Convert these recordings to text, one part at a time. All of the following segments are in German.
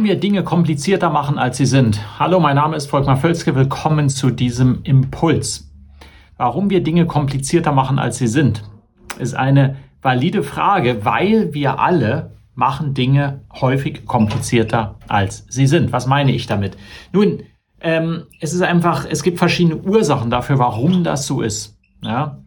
warum wir Dinge komplizierter machen, als sie sind. Hallo, mein Name ist Volkmar Völzke. Willkommen zu diesem Impuls. Warum wir Dinge komplizierter machen, als sie sind, ist eine valide Frage, weil wir alle machen Dinge häufig komplizierter, als sie sind. Was meine ich damit? Nun, ähm, es ist einfach, es gibt verschiedene Ursachen dafür, warum das so ist. Ja?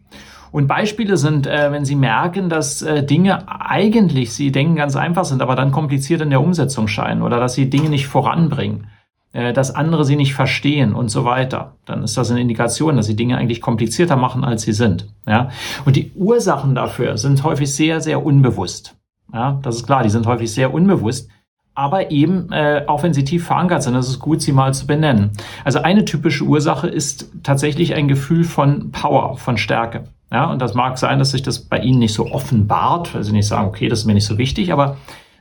Und Beispiele sind, äh, wenn Sie merken, dass äh, Dinge eigentlich, Sie denken ganz einfach sind, aber dann kompliziert in der Umsetzung scheinen oder dass Sie Dinge nicht voranbringen, äh, dass andere Sie nicht verstehen und so weiter, dann ist das eine Indikation, dass Sie Dinge eigentlich komplizierter machen, als sie sind. Ja? Und die Ursachen dafür sind häufig sehr, sehr unbewusst. Ja, das ist klar, die sind häufig sehr unbewusst. Aber eben, äh, auch wenn sie tief verankert sind, ist es gut, sie mal zu benennen. Also eine typische Ursache ist tatsächlich ein Gefühl von Power, von Stärke. Ja, und das mag sein, dass sich das bei Ihnen nicht so offenbart, weil Sie nicht sagen, okay, das ist mir nicht so wichtig, aber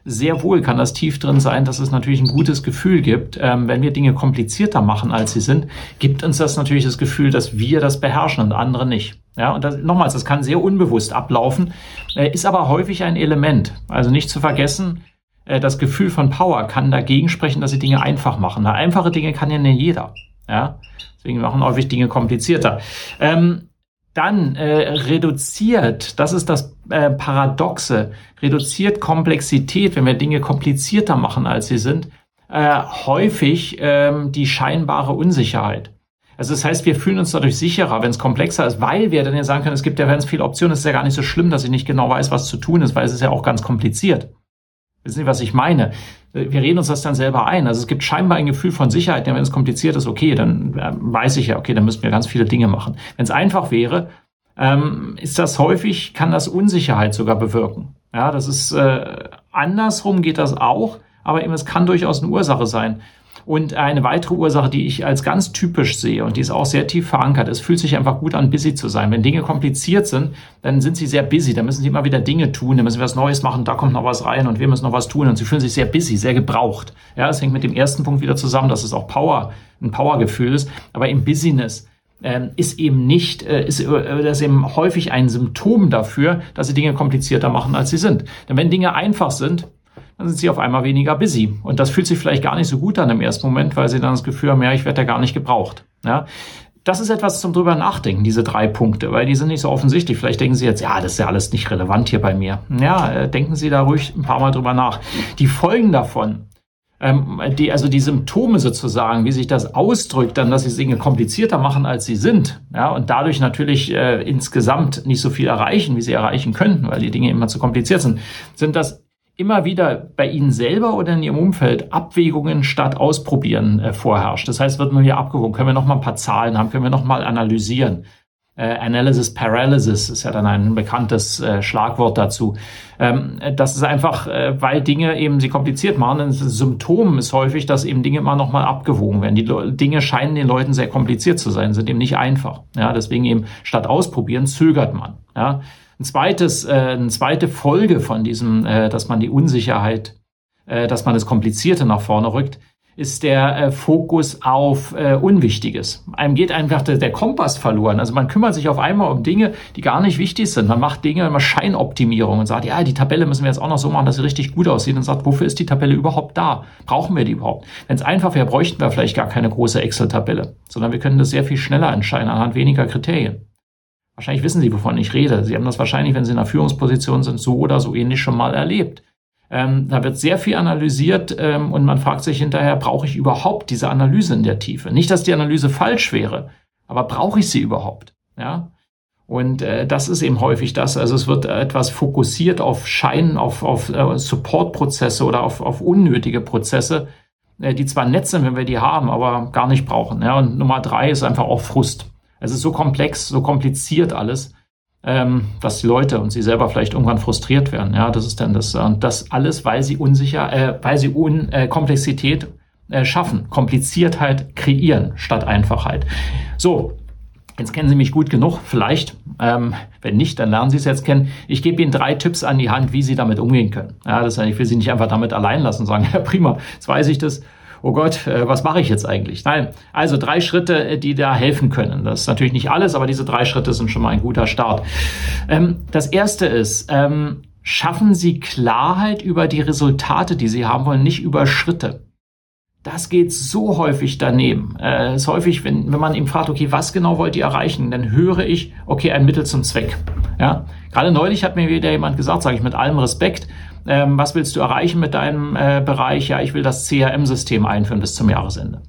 sehr wohl kann das tief drin sein, dass es natürlich ein gutes Gefühl gibt. Ähm, wenn wir Dinge komplizierter machen, als sie sind, gibt uns das natürlich das Gefühl, dass wir das beherrschen und andere nicht. Ja, und das, nochmals, das kann sehr unbewusst ablaufen, äh, ist aber häufig ein Element. Also nicht zu vergessen, äh, das Gefühl von Power kann dagegen sprechen, dass sie Dinge einfach machen. Na, einfache Dinge kann ja nicht jeder. Ja, deswegen machen häufig Dinge komplizierter. Ähm, dann äh, reduziert, das ist das äh, Paradoxe, reduziert Komplexität, wenn wir Dinge komplizierter machen, als sie sind, äh, häufig ähm, die scheinbare Unsicherheit. Also das heißt, wir fühlen uns dadurch sicherer, wenn es komplexer ist, weil wir dann ja sagen können, es gibt ja ganz viele Optionen, es ist ja gar nicht so schlimm, dass ich nicht genau weiß, was zu tun ist, weil es ist ja auch ganz kompliziert. Wissen Sie, was ich meine? Wir reden uns das dann selber ein. Also es gibt scheinbar ein Gefühl von Sicherheit, denn wenn es kompliziert ist, okay, dann äh, weiß ich ja, okay, dann müssen wir ganz viele Dinge machen. Wenn es einfach wäre, ähm, ist das häufig, kann das Unsicherheit sogar bewirken. Ja, das ist äh, andersrum geht das auch, aber eben es kann durchaus eine Ursache sein. Und eine weitere Ursache, die ich als ganz typisch sehe und die ist auch sehr tief verankert, es fühlt sich einfach gut an, busy zu sein. Wenn Dinge kompliziert sind, dann sind sie sehr busy, dann müssen sie immer wieder Dinge tun, dann müssen wir was Neues machen, da kommt noch was rein und wir müssen noch was tun und sie fühlen sich sehr busy, sehr gebraucht. Ja, das hängt mit dem ersten Punkt wieder zusammen, dass es auch Power, ein Powergefühl ist, aber im Business ähm, ist eben nicht, äh, ist, äh, das eben häufig ein Symptom dafür, dass sie Dinge komplizierter machen, als sie sind. Denn wenn Dinge einfach sind, dann sind sie auf einmal weniger busy. Und das fühlt sich vielleicht gar nicht so gut an im ersten Moment, weil sie dann das Gefühl haben, ja, ich werde ja gar nicht gebraucht. Ja, das ist etwas zum drüber nachdenken, diese drei Punkte, weil die sind nicht so offensichtlich. Vielleicht denken Sie jetzt, ja, das ist ja alles nicht relevant hier bei mir. Ja, äh, denken Sie da ruhig ein paar Mal drüber nach. Die Folgen davon, ähm, die, also die Symptome sozusagen, wie sich das ausdrückt, dann, dass sie Dinge komplizierter machen, als sie sind, ja, und dadurch natürlich äh, insgesamt nicht so viel erreichen, wie sie erreichen könnten, weil die Dinge immer zu kompliziert sind, sind das immer wieder bei Ihnen selber oder in Ihrem Umfeld Abwägungen statt Ausprobieren äh, vorherrscht. Das heißt, wird nur hier abgewogen, können wir noch mal ein paar Zahlen haben, können wir noch mal analysieren. Äh, Analysis Paralysis ist ja dann ein bekanntes äh, Schlagwort dazu. Ähm, das ist einfach, äh, weil Dinge eben sie kompliziert machen. Ein Symptom ist häufig, dass eben Dinge immer noch mal abgewogen werden. Die Le Dinge scheinen den Leuten sehr kompliziert zu sein, sind eben nicht einfach. Ja, deswegen eben statt ausprobieren zögert man. Ja, ein zweites, äh, eine zweite Folge von diesem, äh, dass man die Unsicherheit, äh, dass man das Komplizierte nach vorne rückt, ist der äh, Fokus auf äh, Unwichtiges. Einem geht einfach der, der, Kompass verloren. Also man kümmert sich auf einmal um Dinge, die gar nicht wichtig sind. Man macht Dinge, immer Scheinoptimierung und sagt, ja, die Tabelle müssen wir jetzt auch noch so machen, dass sie richtig gut aussieht und sagt, wofür ist die Tabelle überhaupt da? Brauchen wir die überhaupt? Wenn es einfach wäre, bräuchten wir vielleicht gar keine große Excel-Tabelle, sondern wir können das sehr viel schneller entscheiden anhand weniger Kriterien. Wahrscheinlich wissen Sie, wovon ich rede. Sie haben das wahrscheinlich, wenn Sie in einer Führungsposition sind, so oder so ähnlich schon mal erlebt. Ähm, da wird sehr viel analysiert ähm, und man fragt sich hinterher, brauche ich überhaupt diese Analyse in der Tiefe? Nicht, dass die Analyse falsch wäre, aber brauche ich sie überhaupt? Ja. Und äh, das ist eben häufig das. Also es wird etwas fokussiert auf Schein, auf, auf äh, Supportprozesse oder auf, auf unnötige Prozesse, äh, die zwar nett sind, wenn wir die haben, aber gar nicht brauchen. Ja. Und Nummer drei ist einfach auch Frust. Es ist so komplex, so kompliziert alles, ähm, dass die Leute und sie selber vielleicht irgendwann frustriert werden. Ja, das ist dann das. Und das alles, weil sie unsicher, äh, weil sie un, äh, Komplexität äh, schaffen. Kompliziertheit kreieren statt Einfachheit. So, Jetzt kennen Sie mich gut genug, vielleicht. Ähm, wenn nicht, dann lernen Sie es jetzt kennen. Ich gebe Ihnen drei Tipps an die Hand, wie Sie damit umgehen können. Ja, das heißt, ich will Sie nicht einfach damit allein lassen und sagen, ja prima, jetzt weiß ich das. Oh Gott, äh, was mache ich jetzt eigentlich? Nein, also drei Schritte, äh, die da helfen können. Das ist natürlich nicht alles, aber diese drei Schritte sind schon mal ein guter Start. Ähm, das erste ist, ähm, schaffen Sie Klarheit über die Resultate, die Sie haben wollen, nicht über Schritte das geht so häufig daneben. Äh, ist häufig, wenn, wenn man ihm fragt, okay, was genau wollt ihr erreichen, dann höre ich, okay, ein Mittel zum Zweck. Ja, gerade neulich hat mir wieder jemand gesagt, sage ich mit allem Respekt, ähm, was willst du erreichen mit deinem äh, Bereich? Ja, ich will das CRM-System einführen bis zum Jahresende.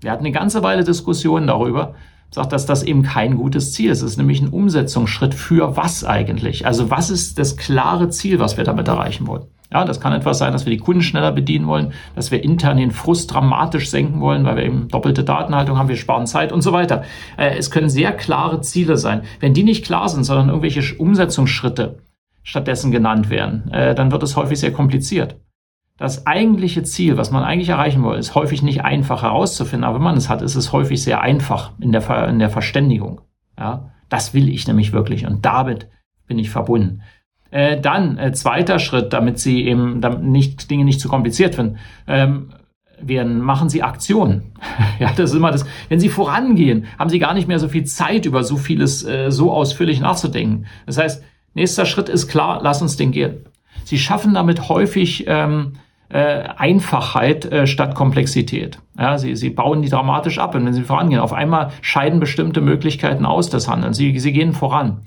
Wir hatten eine ganze Weile Diskussionen darüber, sagt, dass das eben kein gutes Ziel ist. Es ist nämlich ein Umsetzungsschritt für was eigentlich? Also was ist das klare Ziel, was wir damit erreichen wollen? Ja, das kann etwas sein, dass wir die Kunden schneller bedienen wollen, dass wir intern den Frust dramatisch senken wollen, weil wir eben doppelte Datenhaltung haben, wir sparen Zeit und so weiter. Äh, es können sehr klare Ziele sein. Wenn die nicht klar sind, sondern irgendwelche Umsetzungsschritte stattdessen genannt werden, äh, dann wird es häufig sehr kompliziert. Das eigentliche Ziel, was man eigentlich erreichen will, ist häufig nicht einfach herauszufinden, aber wenn man es hat, ist es häufig sehr einfach in der, Ver in der Verständigung. Ja, das will ich nämlich wirklich und damit bin ich verbunden. Äh, dann, äh, zweiter Schritt, damit Sie eben damit nicht, Dinge nicht zu kompliziert finden, ähm, werden, machen Sie Aktionen. ja, das ist immer das. Wenn Sie vorangehen, haben Sie gar nicht mehr so viel Zeit, über so vieles äh, so ausführlich nachzudenken. Das heißt, nächster Schritt ist klar, lass uns den gehen. Sie schaffen damit häufig ähm, äh, Einfachheit äh, statt Komplexität. Ja, sie, sie bauen die dramatisch ab und wenn sie vorangehen, auf einmal scheiden bestimmte Möglichkeiten aus des Handelns. Sie, sie gehen voran.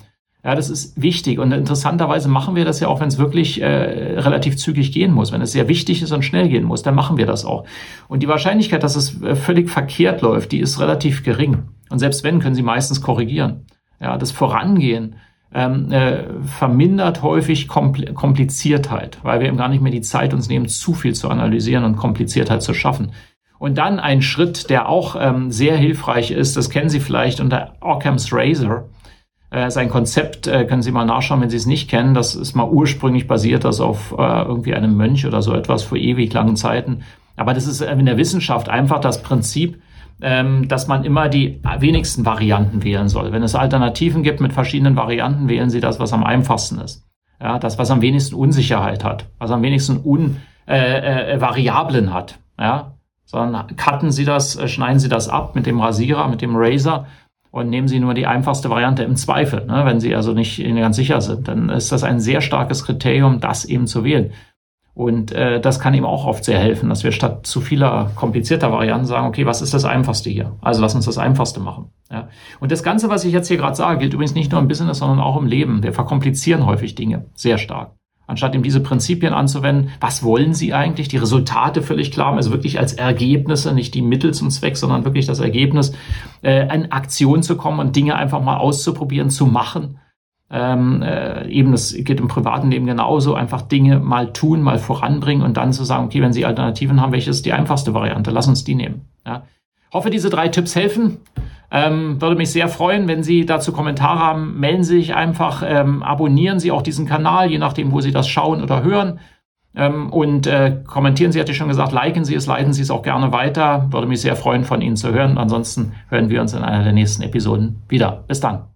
Ja, das ist wichtig. Und interessanterweise machen wir das ja auch, wenn es wirklich äh, relativ zügig gehen muss. Wenn es sehr wichtig ist und schnell gehen muss, dann machen wir das auch. Und die Wahrscheinlichkeit, dass es äh, völlig verkehrt läuft, die ist relativ gering. Und selbst wenn, können Sie meistens korrigieren. Ja, das Vorangehen ähm, äh, vermindert häufig Kompl Kompliziertheit, weil wir eben gar nicht mehr die Zeit uns nehmen, zu viel zu analysieren und Kompliziertheit zu schaffen. Und dann ein Schritt, der auch ähm, sehr hilfreich ist, das kennen Sie vielleicht unter Occam's Razor. Äh, sein Konzept äh, können Sie mal nachschauen, wenn Sie es nicht kennen. Das ist mal ursprünglich basiert, das auf äh, irgendwie einem Mönch oder so etwas vor ewig langen Zeiten. Aber das ist in der Wissenschaft einfach das Prinzip, ähm, dass man immer die wenigsten Varianten wählen soll. Wenn es Alternativen gibt mit verschiedenen Varianten, wählen Sie das, was am einfachsten ist. Ja, das, was am wenigsten Unsicherheit hat, was am wenigsten Un, äh, äh, Variablen hat. Ja, sondern cutten Sie das, äh, schneiden Sie das ab mit dem Rasierer, mit dem Razor und nehmen Sie nur die einfachste Variante im Zweifel. Ne? Wenn Sie also nicht ganz sicher sind, dann ist das ein sehr starkes Kriterium, das eben zu wählen. Und äh, das kann ihm auch oft sehr helfen, dass wir statt zu vieler komplizierter Varianten sagen, okay, was ist das Einfachste hier? Also lass uns das Einfachste machen. Ja. Und das Ganze, was ich jetzt hier gerade sage, gilt übrigens nicht nur im Business, sondern auch im Leben. Wir verkomplizieren häufig Dinge sehr stark anstatt ihm diese Prinzipien anzuwenden. Was wollen Sie eigentlich? Die Resultate völlig klar, also wirklich als Ergebnisse, nicht die Mittel zum Zweck, sondern wirklich das Ergebnis, äh, in Aktion zu kommen und Dinge einfach mal auszuprobieren, zu machen. Ähm, äh, eben, das geht im privaten Leben genauso, einfach Dinge mal tun, mal voranbringen und dann zu sagen, okay, wenn Sie Alternativen haben, welche ist die einfachste Variante? Lass uns die nehmen. Ja. Hoffe, diese drei Tipps helfen. Ähm, würde mich sehr freuen, wenn Sie dazu Kommentare haben. Melden Sie sich einfach, ähm, abonnieren Sie auch diesen Kanal, je nachdem, wo Sie das schauen oder hören. Ähm, und äh, kommentieren Sie, hatte ich schon gesagt, liken Sie es, leiten Sie es auch gerne weiter. Würde mich sehr freuen, von Ihnen zu hören. Ansonsten hören wir uns in einer der nächsten Episoden wieder. Bis dann.